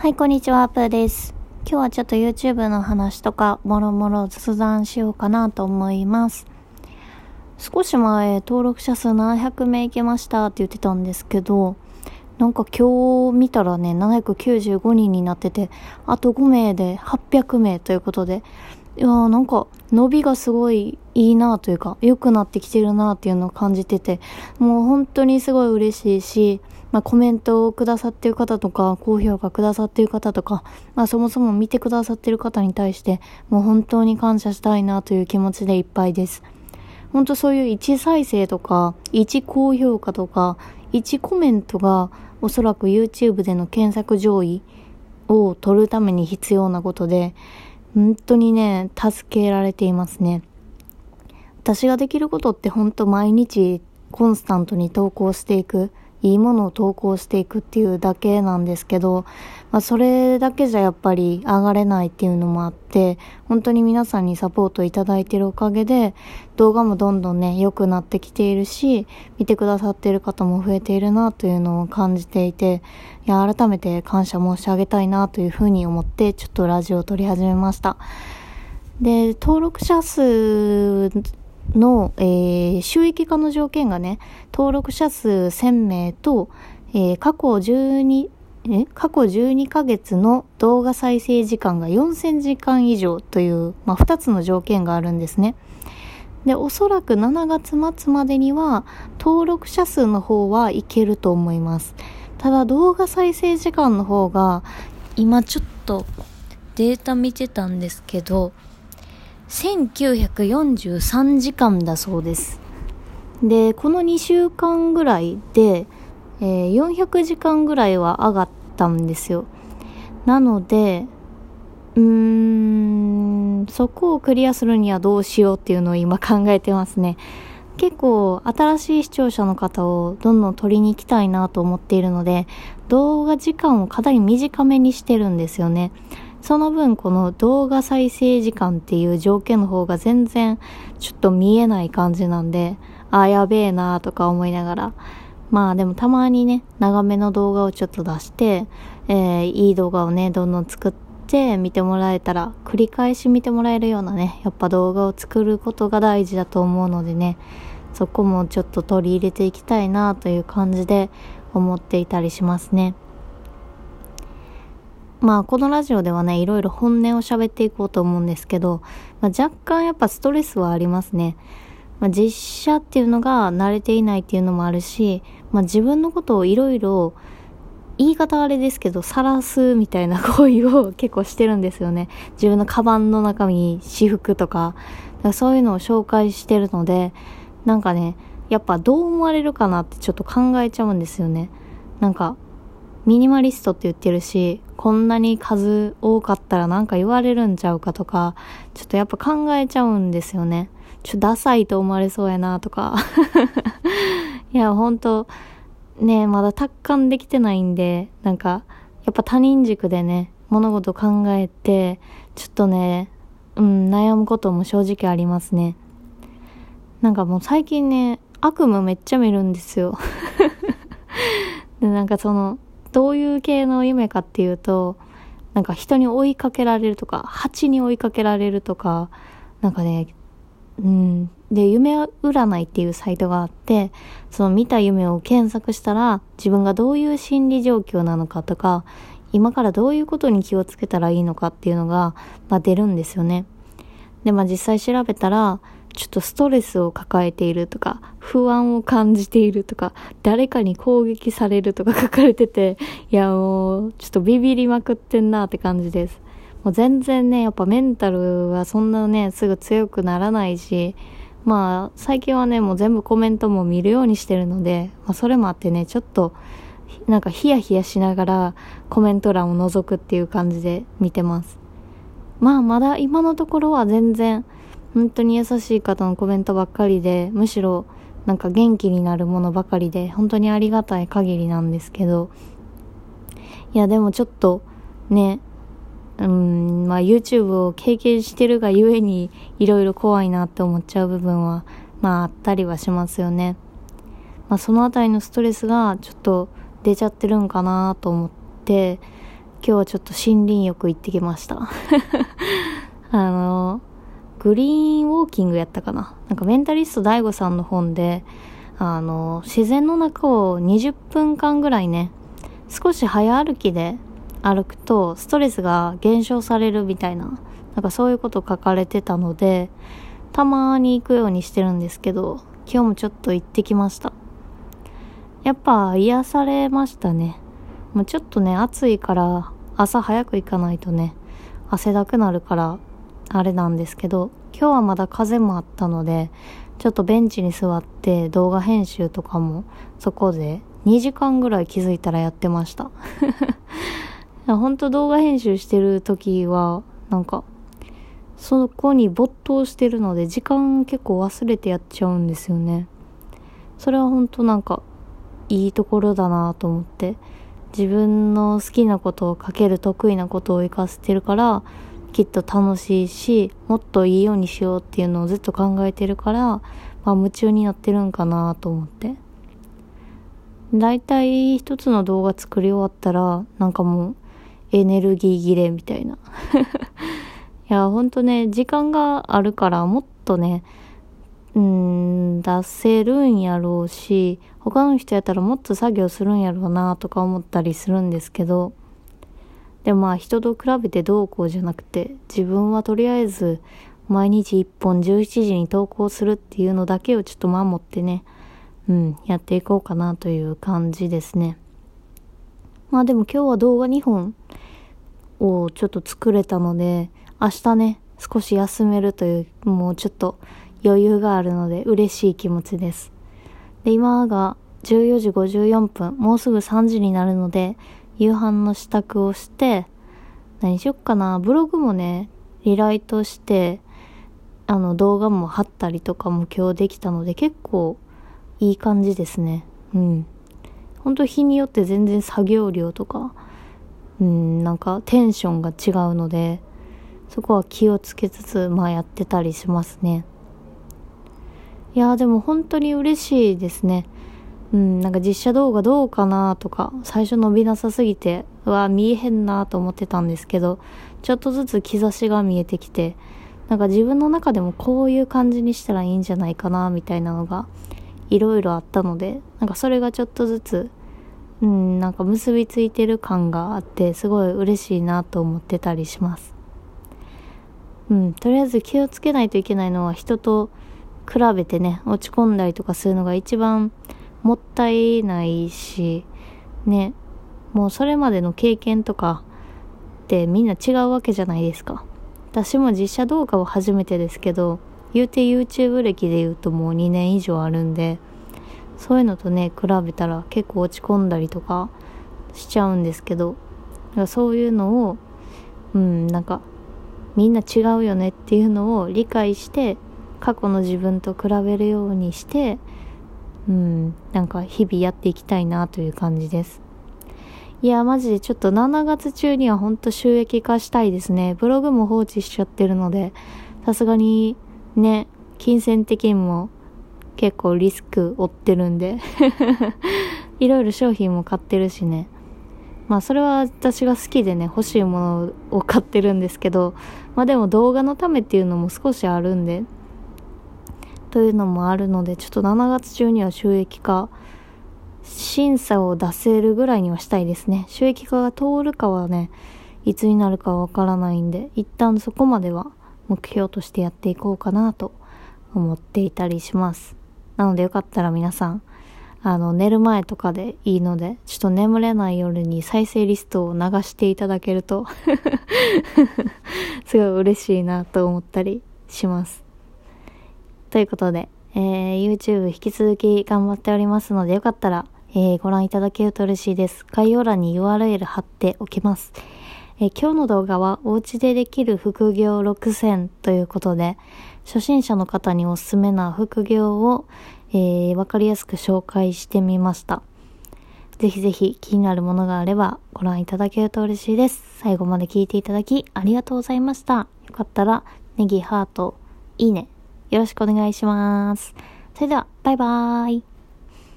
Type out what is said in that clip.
はい、こんにちは、アップーです。今日はちょっと YouTube の話とか、もろもろ雑談しようかなと思います。少し前、登録者数700名いけましたって言ってたんですけど、なんか今日見たらね、795人になってて、あと5名で800名ということで、いやーなんか伸びがすごいいいなというか、良くなってきてるなっていうのを感じてて、もう本当にすごい嬉しいし、まあコメントをくださってる方とか、高評価くださってる方とか、まあそもそも見てくださってる方に対して、もう本当に感謝したいなという気持ちでいっぱいです。本当そういう1再生とか、1高評価とか、1コメントがおそらく YouTube での検索上位を取るために必要なことで、本当にね、助けられていますね。私ができることって本当毎日コンスタントに投稿していく。いいものを投稿していくっていうだけなんですけど、まあ、それだけじゃやっぱり上がれないっていうのもあって、本当に皆さんにサポートいただいてるおかげで、動画もどんどんね、良くなってきているし、見てくださっている方も増えているなというのを感じていて、いや、改めて感謝申し上げたいなというふうに思って、ちょっとラジオを撮り始めました。で、登録者数の、えー収益化の条件がね、登録者数1000名と、えー過去12、え過去12ヶ月の動画再生時間が4000時間以上という、まあ、2つの条件があるんですね。で、おそらく7月末までには登録者数の方はいけると思います。ただ動画再生時間の方が今ちょっとデータ見てたんですけど、1943時間だそうです。で、この2週間ぐらいで、えー400時間ぐらいは上がったんですよ。なので、うーん、そこをクリアするにはどうしようっていうのを今考えてますね。結構新しい視聴者の方をどんどん取りに行きたいなと思っているので、動画時間をかなり短めにしてるんですよね。その分この動画再生時間っていう条件の方が全然ちょっと見えない感じなんで、あーやべえなーとか思いながら。まあでもたまにね、長めの動画をちょっと出して、えーいい動画をね、どんどん作って見てもらえたら、繰り返し見てもらえるようなね、やっぱ動画を作ることが大事だと思うのでね、そこもちょっと取り入れていきたいなという感じで思っていたりしますね。まあこのラジオではね、いろいろ本音を喋っていこうと思うんですけど、まあ、若干やっぱストレスはありますね。まあ、実写っていうのが慣れていないっていうのもあるし、まあ、自分のことをいろいろ言い方あれですけど、晒すみたいな行為を 結構してるんですよね。自分のカバンの中に私服とか、かそういうのを紹介してるので、なんかね、やっぱどう思われるかなってちょっと考えちゃうんですよね。なんか、ミニマリストって言ってるし、こんなに数多かったらなんか言われるんちゃうかとか、ちょっとやっぱ考えちゃうんですよね。ちょっとダサいと思われそうやなとか。いや、ほんと、ねまだ達観できてないんで、なんか、やっぱ他人軸でね、物事考えて、ちょっとね、うん、悩むことも正直ありますね。なんかもう最近ね、悪夢めっちゃ見るんですよ。で、なんかその、どういう系の夢かっていうと、なんか人に追いかけられるとか、蜂に追いかけられるとか、なんかね、うん。で、夢占いっていうサイトがあって、その見た夢を検索したら、自分がどういう心理状況なのかとか、今からどういうことに気をつけたらいいのかっていうのが、まあ出るんですよね。で、まあ実際調べたら、ちょっとストレスを抱えているとか、不安を感じているとか、誰かに攻撃されるとか 書かれてて、いやもう、ちょっとビビりまくってんなって感じです。もう全然ね、やっぱメンタルはそんなね、すぐ強くならないし、まあ、最近はね、もう全部コメントも見るようにしてるので、まあそれもあってね、ちょっと、なんかヒヤヒヤしながらコメント欄を覗くっていう感じで見てます。まあまだ今のところは全然本当に優しい方のコメントばっかりで、むしろなんか元気になるものばかりで、本当にありがたい限りなんですけど、いやでもちょっとね、うん、まあ YouTube を経験してるがゆえにいろいろ怖いなって思っちゃう部分は、まああったりはしますよね。まあそのあたりのストレスがちょっと出ちゃってるんかなと思って、今日はちょっと森林浴行ってきました あのグリーンウォーキングやったかな。なんかメンタリスト DAIGO さんの本であの自然の中を20分間ぐらいね少し早歩きで歩くとストレスが減少されるみたいななんかそういうこと書かれてたのでたまに行くようにしてるんですけど今日もちょっと行ってきました。やっぱ癒されましたね。もうちょっとね暑いから朝早く行かないとね汗だくなるからあれなんですけど今日はまだ風もあったのでちょっとベンチに座って動画編集とかもそこで2時間ぐらい気づいたらやってました。ほんと動画編集してる時はなんかそこに没頭してるので時間結構忘れてやっちゃうんですよね。それは本当なんかいいところだなと思って自分の好きなことを書ける得意なことを活かせてるからきっと楽しいしもっといいようにしようっていうのをずっと考えてるから、まあ、夢中になってるんかなと思って。だいたい一つの動画作り終わったらなんかもうエネルギー切れみたいな。いやほんとね時間があるからもっとねうん出せるんやろうし他の人やったらもっと作業するんやろうなとか思ったりするんですけどでまあ人と比べてどうこうじゃなくて自分はとりあえず毎日1本17時に投稿するっていうのだけをちょっと守ってねうんやっていこうかなという感じですねまあでも今日は動画2本をちょっと作れたので明日ね少し休めるというもうちょっと余裕があるので嬉しい気持ちです。で、今が14時54分、もうすぐ3時になるので、夕飯の支度をして、何しよっかな、ブログもね、リライトして、あの動画も貼ったりとかも今日できたので結構いい感じですね。うん。ほんと日によって全然作業量とか、うん、なんかテンションが違うので、そこは気をつけつつ、まあやってたりしますね。いやでも本当に嬉しいですね。うん、なんか実写動画どうかなとか、最初伸びなさすぎて、うわ、見えへんなと思ってたんですけど、ちょっとずつ兆しが見えてきて、なんか自分の中でもこういう感じにしたらいいんじゃないかな、みたいなのが、いろいろあったので、なんかそれがちょっとずつ、うん、なんか結びついてる感があって、すごい嬉しいなと思ってたりします。うん、とりあえず気をつけないといけないのは人と比べてね、落ち込んだりとかするのが一番もったいないし、ね、もうそれまでの経験とかってみんな違うわけじゃないですか。私も実写動画は初めてですけど、言うて YouTube 歴で言うともう2年以上あるんで、そういうのとね、比べたら結構落ち込んだりとかしちゃうんですけど、そういうのを、うん、なんか、みんな違うよねっていうのを理解して過去の自分と比べるようにしてうん。なんか日々やっていきたいなという感じです。いやマジでちょっと7月中にはほんと収益化したいですね。ブログも放置しちゃってるのでさすがにね金銭的にも結構リスク負ってるんで いろいろ商品も買ってるしね。まあそれは私が好きでね欲しいものを買ってるんですけどまあでも動画のためっていうのも少しあるんでというのもあるのでちょっと7月中には収益化審査を出せるぐらいにはしたいですね。収益化が通るかはねいつになるかわからないんで一旦そこまでは目標としてやっていこうかなと思っていたりします。なのでよかったら皆さんあの寝る前とかでいいのでちょっと眠れない夜に再生リストを流していただけると すごい嬉しいなと思ったりします。ということで、えー、YouTube 引き続き頑張っておりますので、よかったら、えー、ご覧いただけると嬉しいです。概要欄に URL 貼っておきます。えー、今日の動画は、お家でできる副業6選ということで、初心者の方におすすめな副業を、えー、わかりやすく紹介してみました。ぜひぜひ気になるものがあればご覧いただけると嬉しいです。最後まで聞いていただきありがとうございました。よかったらネギ、ハート、いいね、よろしくお願いします。それでは、バイバーイ。